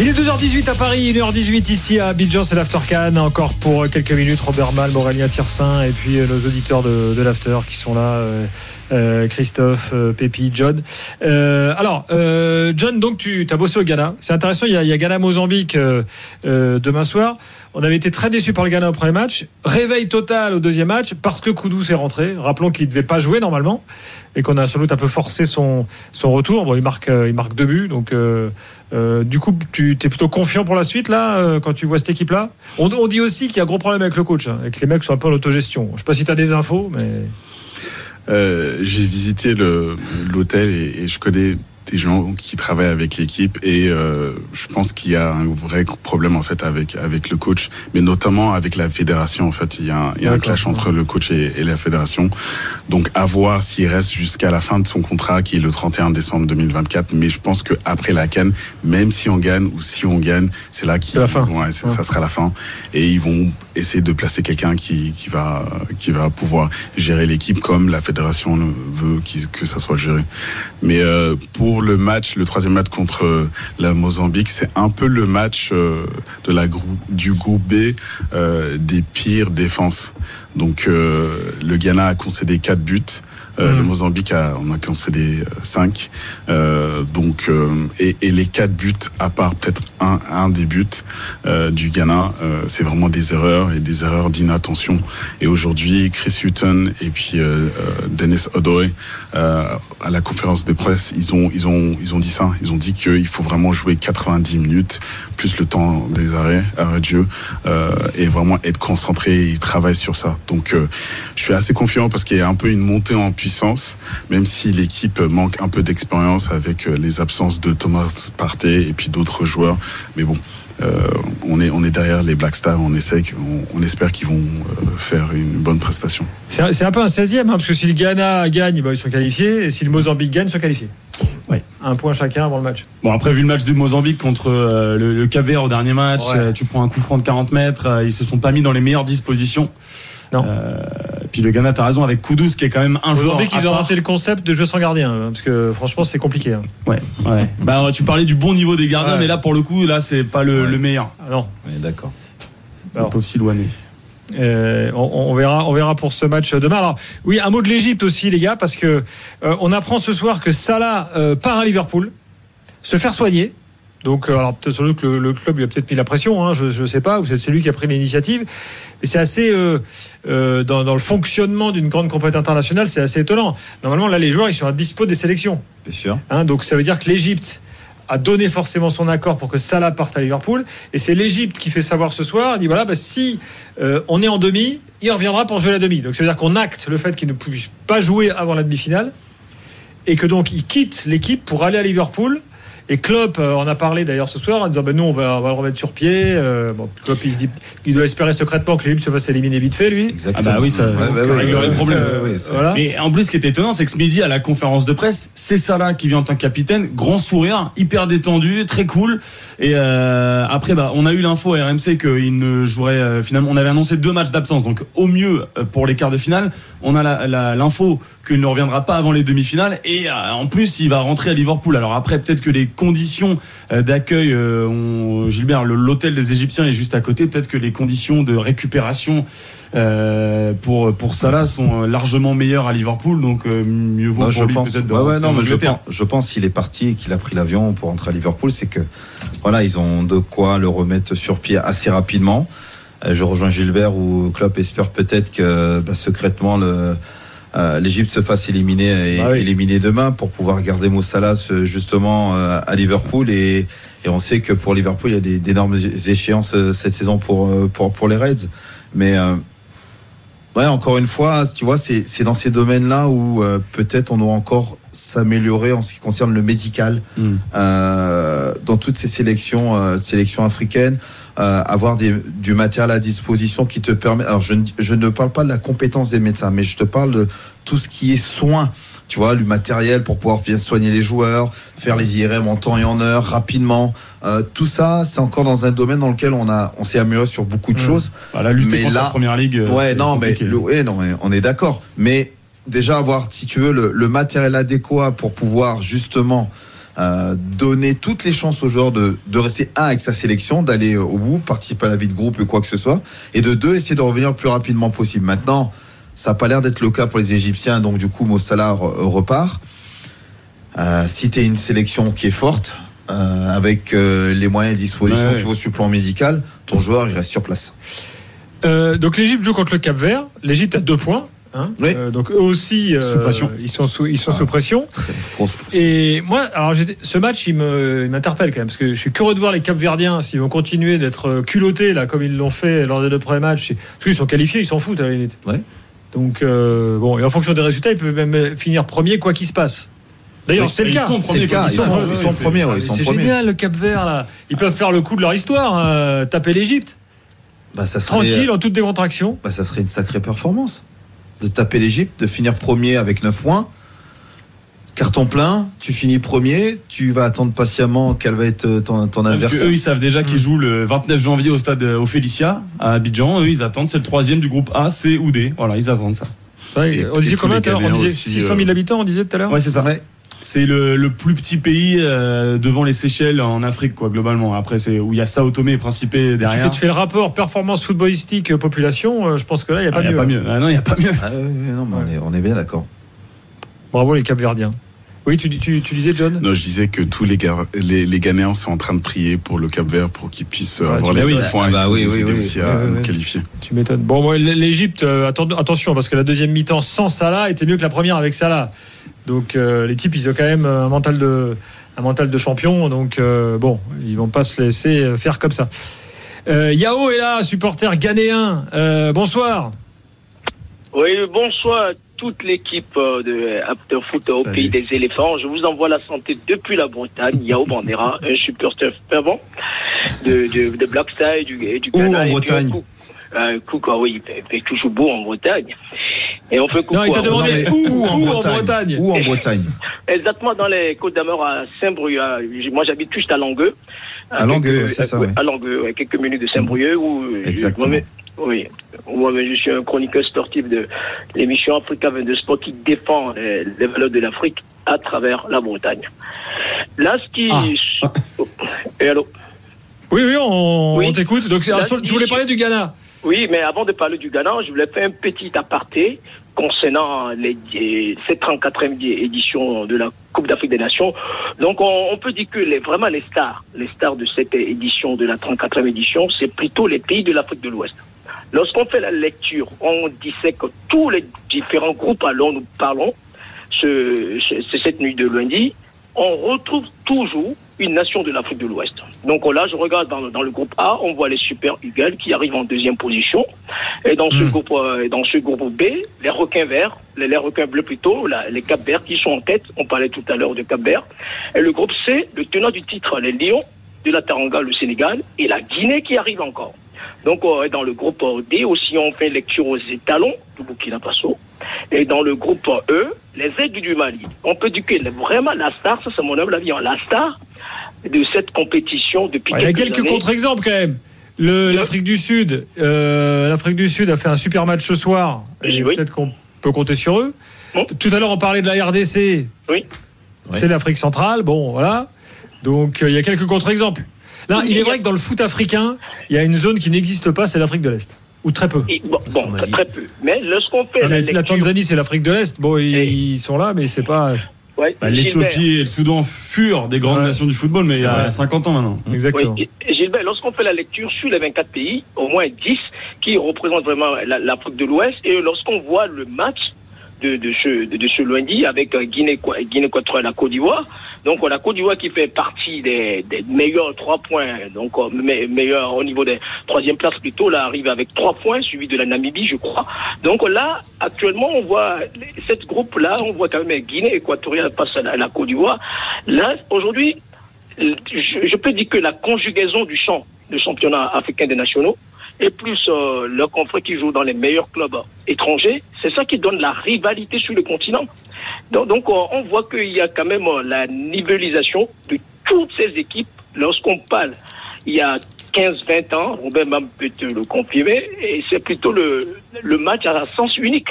Il est 2h18 à Paris, 1h18 ici à Abidjan, c'est l'Aftercan. Encore pour quelques minutes, Robert Mal, Aurélien Tirsin et puis nos auditeurs de, l'After qui sont là. Euh, Christophe, euh, Pépi, John. Euh, alors, euh, John, donc tu as bossé au Ghana. C'est intéressant, il y a, a Ghana-Mozambique euh, euh, demain soir. On avait été très déçus par le Ghana au premier match. Réveil total au deuxième match parce que Koudou s'est rentré. Rappelons qu'il ne devait pas jouer normalement et qu'on a sans doute un peu forcé son, son retour. Bon, il marque, il marque deux buts. Donc, du coup, tu es plutôt confiant pour la suite là quand tu vois cette équipe-là? On, on, dit aussi qu'il y a un gros problème avec le coach hein, et que les mecs sont un peu en autogestion. Je ne sais pas si tu as des infos, mais. Euh, j'ai visité l'hôtel et, et, je connais des gens qui travaillent avec l'équipe et euh, je pense qu'il y a un vrai problème en fait avec avec le coach, mais notamment avec la fédération. En fait, il y a un, il y a un clash entre le coach et, et, la fédération. Donc à voir s'il reste jusqu'à la fin de son contrat, qui est le 31 décembre 2024. Mais je pense que après la canne, même si on gagne ou si on gagne, c'est là qui. Ouais, ouais. ça sera la fin. Et ils vont essayer de placer quelqu'un qui qui va qui va pouvoir gérer l'équipe comme la fédération veut que ça soit géré. Mais euh, pour le match, le troisième match contre la Mozambique, c'est un peu le match euh, de la du groupe B euh, des pires défenses. Donc euh, le Ghana a concédé quatre buts. Euh, mmh. Le Mozambique a, on a concédé 5. Euh, donc, euh, et, et, les quatre buts, à part peut-être un, un des buts du Ghana, c'est vraiment des erreurs et des erreurs d'inattention. Et aujourd'hui, Chris Hutton et puis Dennis Odoe, à la conférence de presse, ils ont, ils ont, ils ont dit ça. Ils ont dit qu'il faut vraiment jouer 90 minutes, plus le temps des arrêts, arrêt de jeu, et vraiment être concentré et travailler sur ça. Donc, je suis assez confiant parce qu'il y a un peu une montée en puissance puissance, même si l'équipe manque un peu d'expérience avec les absences de Thomas Partey et puis d'autres joueurs. Mais bon, euh, on est on est derrière les Black Stars, on essaie, on, on espère qu'ils vont euh, faire une bonne prestation. C'est un, un, peu un 16e, hein, parce que si le Ghana gagne, bah, ils sont qualifiés, et si le Mozambique gagne, ils sont qualifiés. Ouais. Un point chacun avant le match. Bon, après, vu le match du Mozambique contre euh, le, le au dernier match, ouais. tu prends un coup franc de 40 mètres, ils se sont pas mis dans les meilleures dispositions. Non. Euh, puis le Ghana, t'as raison, avec Koudous qui est quand même un joueur. Aujourd'hui, qu'ils ont raté le concept de jeu sans gardien, hein, parce que franchement, c'est compliqué. Hein. Ouais, ouais. bah, tu parlais du bon niveau des gardiens, ouais. mais là, pour le coup, là, c'est pas le, ouais. le meilleur. Ah non. D'accord. Le pauvre Silouané. Euh, on, on, verra, on verra pour ce match demain. Alors, oui, un mot de l'Égypte aussi, les gars, parce que euh, on apprend ce soir que Salah euh, part à Liverpool, se faire soigner. Donc, alors peut-être sans doute que le, le, club lui a peut-être mis la pression, hein, je ne sais pas, ou c'est lui qui a pris l'initiative. Mais c'est assez, euh, euh, dans, dans, le fonctionnement d'une grande compétition internationale, c'est assez étonnant. Normalement, là, les joueurs, ils sont à dispo des sélections. Bien sûr. Hein, donc, ça veut dire que l'Égypte a donné forcément son accord pour que Salah parte à Liverpool. Et c'est l'Égypte qui fait savoir ce soir, dit voilà, bah, si euh, on est en demi, il reviendra pour jouer la demi. Donc, ça veut dire qu'on acte le fait qu'il ne puisse pas jouer avant la demi-finale. Et que donc, il quitte l'équipe pour aller à Liverpool et Klopp euh, en a parlé d'ailleurs ce soir en disant ben nous on va, on va le remettre sur pied. Euh, bon, Klopp il se dit il doit espérer secrètement que l'Égypte se fasse éliminer vite fait lui. Exactement. Ah bah oui ça, ouais, ça, bah ça ouais, réglerait ouais, le problème. Ouais, voilà. Mais en plus ce qui est étonnant c'est que ce midi à la conférence de presse c'est Salah qui vient en tant que capitaine, grand sourire, hyper détendu, très cool. Et euh, après bah on a eu l'info à RMC qu'il ne jouerait euh, finalement on avait annoncé deux matchs d'absence donc au mieux euh, pour les quarts de finale on a l'info qu'il ne reviendra pas avant les demi-finales et euh, en plus il va rentrer à Liverpool. Alors après peut-être que les conditions d'accueil, euh, Gilbert, l'hôtel des Égyptiens est juste à côté. Peut-être que les conditions de récupération euh, pour pour Salah sont largement meilleures à Liverpool, donc euh, mieux vaut non, pour lui peut-être. Ouais, ouais, non, mais je pense, je pense qu'il est parti et qu'il a pris l'avion pour entrer à Liverpool, c'est que voilà, ils ont de quoi le remettre sur pied assez rapidement. Je rejoins Gilbert où Klopp espère peut-être que bah, secrètement le euh, l'Égypte se fasse éliminer et Ah oui. éliminer demain pour pouvoir garder Moussalas justement euh, à Liverpool et, et on sait que pour Liverpool il y a d'énormes échéances euh, cette saison pour pour pour les Reds mais euh, ouais encore une fois tu vois c'est c'est dans ces domaines là où euh, peut-être on doit encore s'améliorer en ce qui concerne le médical Mm. euh, dans toutes ces sélections euh, sélections africaines euh, avoir des, du matériel à disposition qui te permet. Alors, je ne, je ne parle pas de la compétence des médecins, mais je te parle de tout ce qui est soins tu vois, le matériel pour pouvoir bien soigner les joueurs, faire les IRM en temps et en heure, rapidement. Euh, tout ça, c'est encore dans un domaine dans lequel on a, on s'est amélioré sur beaucoup de choses. Bah, la lutte Mais contre là- la première ligue. euh, Ouais, non, mais, le- ouais, non, on est d'accord. Mais déjà avoir, si tu veux, le, le matériel adéquat pour pouvoir justement euh, donner toutes les chances aux joueurs de, de rester un avec sa sélection, d'aller au bout, participer à la vie de groupe ou quoi que ce soit, et de deux, essayer de revenir le plus rapidement possible. Maintenant, ça n'a pas l'air d'être le cas pour les Égyptiens, donc du coup, Mossala re- repart. Euh, si tu es une sélection qui est forte, euh, avec euh, les moyens et dispositions Ouais, ouais. sur le plan médical, ton joueur, il reste sur place. Euh, donc l'Égypte joue contre le Cap Vert. L'Égypte a deux points. hein. Oui. Euh, donc eux aussi, euh, Sous pression. ils sont sous, ils sont Ah. sous pression. Et moi, alors ce match, il m'interpelle quand même parce que je suis curieux de voir les Capverdiens s'ils vont continuer d'être euh, culottés là comme ils l'ont fait lors des deux premiers matchs. Parce qu'ils sont qualifiés, ils s'en foutent à la limite. Ouais. Donc euh, bon, et en fonction des résultats, ils peuvent même finir premier quoi qu'il se passe. D'ailleurs, c'est le cas. ils sont, ils premiers, C'est génial le Cap Vert là. Ils peuvent faire le coup de leur histoire, hein, taper l'Égypte Bah, serait, tranquille en toute décontraction. bah, ça serait une sacrée performance. De taper l'Égypte, de finir premier avec 9 points. Carton plein, tu finis premier, tu vas attendre patiemment quel va être euh, ton, ton Parce que adversaire. eux, ils savent déjà qu'ils jouent le 29 janvier au stade euh, au Félicia à Abidjan. Eux, ils attendent. C'est le troisième du groupe A, C ou D. Voilà, ils attendent ça. C'est vrai, Et- on disait combien tout à l'heure On disait aussi, 600 000 euh, habitants, on disait tout à l'heure Ouais, c'est ça. Ouais. C'est le, le plus petit pays euh, devant les Seychelles en Afrique, quoi, globalement. Après, c'est où il y a Sao Tomé et Principe Tu derrière. fais, tu fais le rapport performance footballistique euh, population, euh, je pense que là, il n'y a Ah, pas y a mieux. pas hein. mieux. Ah, non, il n'y a pas mieux. Ah, ouais, non, mais on, est, on est bien d'accord. Bravo les Capverdiens. Oui, tu, tu, tu disais, John Non, je disais que tous les, Ga- les, les Ghanéens sont en train de prier pour le Cap Vert pour qu'ils puissent euh, Ouais, avoir les deux points Ah bah et pour oui, oui, oui. aussi à qualifier. Tu m'étonnes. Bon, moi, l'Égypte, euh, atten- attention, parce que la deuxième mi-temps sans Salah était mieux que la première avec Salah. Donc, euh, les types, ils ont quand même un mental de, un mental de champion. Donc, euh, bon, ils vont pas se laisser faire comme ça. Euh, Yao est là, supporter ghanéen. Euh, bonsoir. Oui, bonsoir à toute l'équipe euh, de After Foot au Salut. pays des éléphants. Je vous envoie la santé depuis la Bretagne. Yao Bandera, un supporter fervent de, de, de Black Side du, et du Où en Et Bretagne? un coup- Un coup, quoi, oui, il fait, toujours beau en Bretagne. Et on fait coucou Non, il t'a demandé où, où en Bretagne? Où en Bretagne? Exactement dans les Côtes d'Amour à Saint-Brieuc. à- Moi, j'habite juste à Langueux. À Langueux, quelques- c'est ça, ouais. À Langueux, ouais, quelques minutes de Saint-Brieuc. Où euh, je- Exactement. Oui. Moi-même, je suis un chroniqueur sportif de l'émission Africa 22 Sport qui défend les, les valeurs de l'Afrique à travers la Bretagne. Là, ce qui. Ah. Et allô? Oui, oui, on, Oui. on t'écoute. Donc, Là, tu voulais parler du Ghana? Oui, mais avant de parler du Ghana, je voulais faire un petit aparté concernant les, les- cette 34e édition de la Coupe d'Afrique des Nations. Donc, on, on peut dire que les, vraiment les stars, les stars de cette édition, de la 34e édition, c'est plutôt les pays de l'Afrique de l'Ouest. Lorsqu'on fait la lecture, on dissèque tous les différents groupes à nous parlons ce, ce- cette nuit de lundi. On retrouve toujours une nation de l'Afrique de l'Ouest. Donc là, je regarde dans, dans le groupe A, on voit les Super Eagles qui arrivent en deuxième position. Et dans ce, Hmm. groupe, euh, dans ce groupe B, les requins verts, les, les requins bleus plutôt, la- les Cap Verts qui sont en tête. On parlait tout à l'heure de Cap Vert. Et le groupe C, le tenant du titre, les Lions de la Taranga, le Sénégal, et la Guinée qui arrive encore. Donc euh, dans le groupe D aussi, on fait lecture aux étalons du Burkina Faso. Et dans le groupe E, les aigles du Mali. On peut dire que vraiment la star, ça c'est mon humble avis, hein, la star de cette compétition depuis Ouais, Il y a quelques quelques contre-exemples quand même. L'Afrique du Sud, euh, l'Afrique du Sud a fait un super match ce soir. Oui. Peut-être qu'on peut compter sur eux. Bon. Tout à l'heure, on parlait de la RDC. Oui. C'est l'Afrique centrale. Bon, voilà. Donc, euh, il y a quelques contre-exemples. Là, il est vrai que dans le foot africain, il y a une zone qui n'existe pas, c'est l'Afrique de l'Est. Ou très peu. Et bon, bon, très, très peu. Mais lorsqu'on fait la mais la lecture, Tanzanie, c'est l'Afrique de l'Est. Bon, ils, Et- ils sont là, mais c'est pas. ouais, Bah, L'Éthiopie et le Soudan furent des grandes Ouais. nations du football, mais il y a vrai. 50 ans maintenant. Exactement. Oui, Gilbert, lorsqu'on fait la lecture sur les 24 pays, au moins 10 qui représentent vraiment la- l'Afrique de l'Ouest, et lorsqu'on voit le match de, de, ce, de, ce lundi avec euh, Guinée, Guinée et la Côte d'Ivoire, donc euh, la Côte d'Ivoire qui fait partie des, des meilleurs trois points, donc euh, me- meilleur au niveau des troisième places plutôt, là arrive avec trois points, suivi de la Namibie, je crois. Donc là, actuellement, on voit cette groupe-là, on voit quand même Guinée équatoriale face à la, Côte d'Ivoire. Là, aujourd'hui, je, peux dire que la conjugaison du chant le championnat africain des nationaux, et plus euh, leurs confrères qui jouent dans les meilleurs clubs étrangers, c'est ça qui donne la rivalité sur le continent. Donc, donc, euh, on voit qu'il y a quand même euh, la nivellisation de toutes ces équipes lorsqu'on parle. Il y a 15-20 ans, Robert même peut te le confirmer, et c'est plutôt le, le match à sens unique.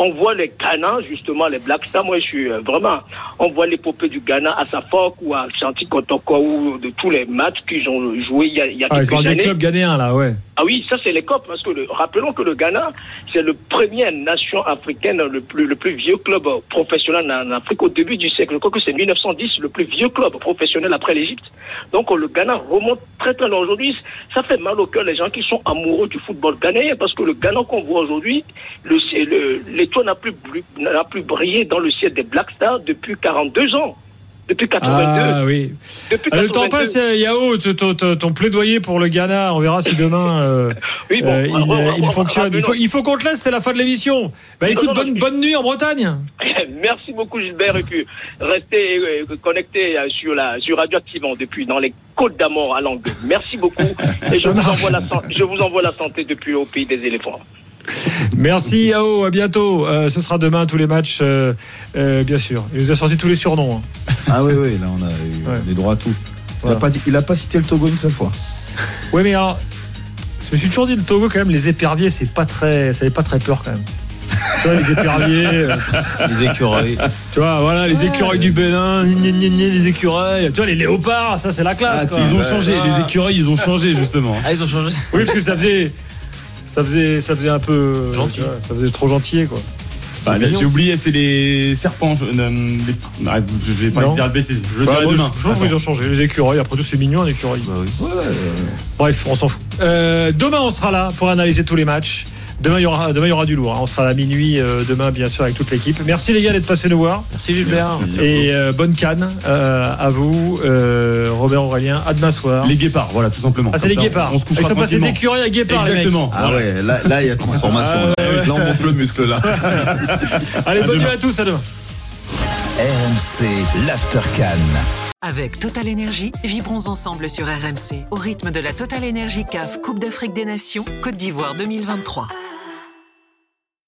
On voit les Ghana, justement, les Black Stars. Moi, je suis euh, vraiment. On voit l'épopée du Ghana à Safok ou à Chanti Kotoko ou de tous les matchs qu'ils ont joué il y a, il y a Ah, je quelques parle des années. clubs ghanéens, là, ouais. Ah oui, ça c'est les COP, parce que rappelons que le Ghana, c'est le premier nation africaine, le plus, le plus vieux club professionnel en Afrique au début du siècle. Je crois que c'est 1910, le plus vieux club professionnel après l'Égypte. Donc le Ghana remonte très très loin aujourd'hui. Ça fait mal au cœur les gens qui sont amoureux du football ghanéen, parce que le Ghana qu'on voit aujourd'hui, l'étoile n'a plus, n'a plus brillé dans le ciel des Black Stars depuis 42 ans. Depuis 82. Ah oui. Depuis Ah, Le temps 82. passe, euh, Yao, ton, ton- ton- plaidoyer pour le Ghana, on verra si demain euh, Oui, bon, euh, il, euh, fonctionne. Il faut, il faut qu'on te laisse, c'est la fin de l'émission. Bah écoute, non, non, bonne, bonne nuit en Bretagne. Merci beaucoup Gilbert et puis restez euh, connectés euh, sur la sur Radioactivement depuis dans les Côtes d'Amour à Langue. Merci beaucoup et je Ça vous marche. envoie la san- je vous envoie la santé depuis au pays des éléphants. Merci Yao, à bientôt. Euh, ce sera demain tous les matchs, euh, euh, bien sûr. Il nous a sorti tous les surnoms. hein. Ah oui, oui, là on a eu Ouais. les droits à tout. Il Voilà. a pas dit- il a pas cité le Togo une seule fois. Ouais, mais alors, je me suis toujours dit le Togo quand même, les éperviers, c'est pas très, ça fait pas très peur quand même. tu vois, les éperviers, euh, Les écureuils. tu vois, voilà, les écureuils du Bénin, gna, gna, gna, les écureuils, tu vois, les léopards, ça c'est la classe. Ah, quoi. Ils ont Ouais. changé, les écureuils, ils ont changé justement. Ah, ils ont changé. Oui, parce que ça faisait, ça faisait, ça faisait un peu Gentil. vois, ça faisait trop gentil, quoi. Bah. J'ai oublié, c'est les serpents. Je, euh, les- je vais pas Non. dire le bêtise. Je Bah, dirai moi, demain. je, je qu'ils ont changé, les écureuils. Après tout, c'est mignon, un écureuil. Bah oui. Bref, on s'en fout. Euh, demain, on sera là pour analyser tous les matchs. Demain, il y aura, demain, il y aura du lourd. hein. On sera à minuit euh, demain, bien sûr, avec toute l'équipe. Merci les gars d'être passés nous voir. Merci Gilbert. Merci. Et euh, bonne canne euh, à vous, euh, Robert Aurélien. À demain soir. Les guépards, voilà, tout simplement. Ah, c'est les ça, guépards. On se Ils couchera sont passés d'écureuil à guépard, les mecs. Exactement. Ah ouais, là là, il y a transformation. Ah là. ouais, ouais. Là, on monte le muscle là. Allez, bonne nuit à tous. À demain. RMC, l'After Cannes. Avec Total Énergie, vibrons ensemble sur RMC au rythme de la Total Énergie CAF Coupe d'Afrique des Nations Côte d'Ivoire 2023.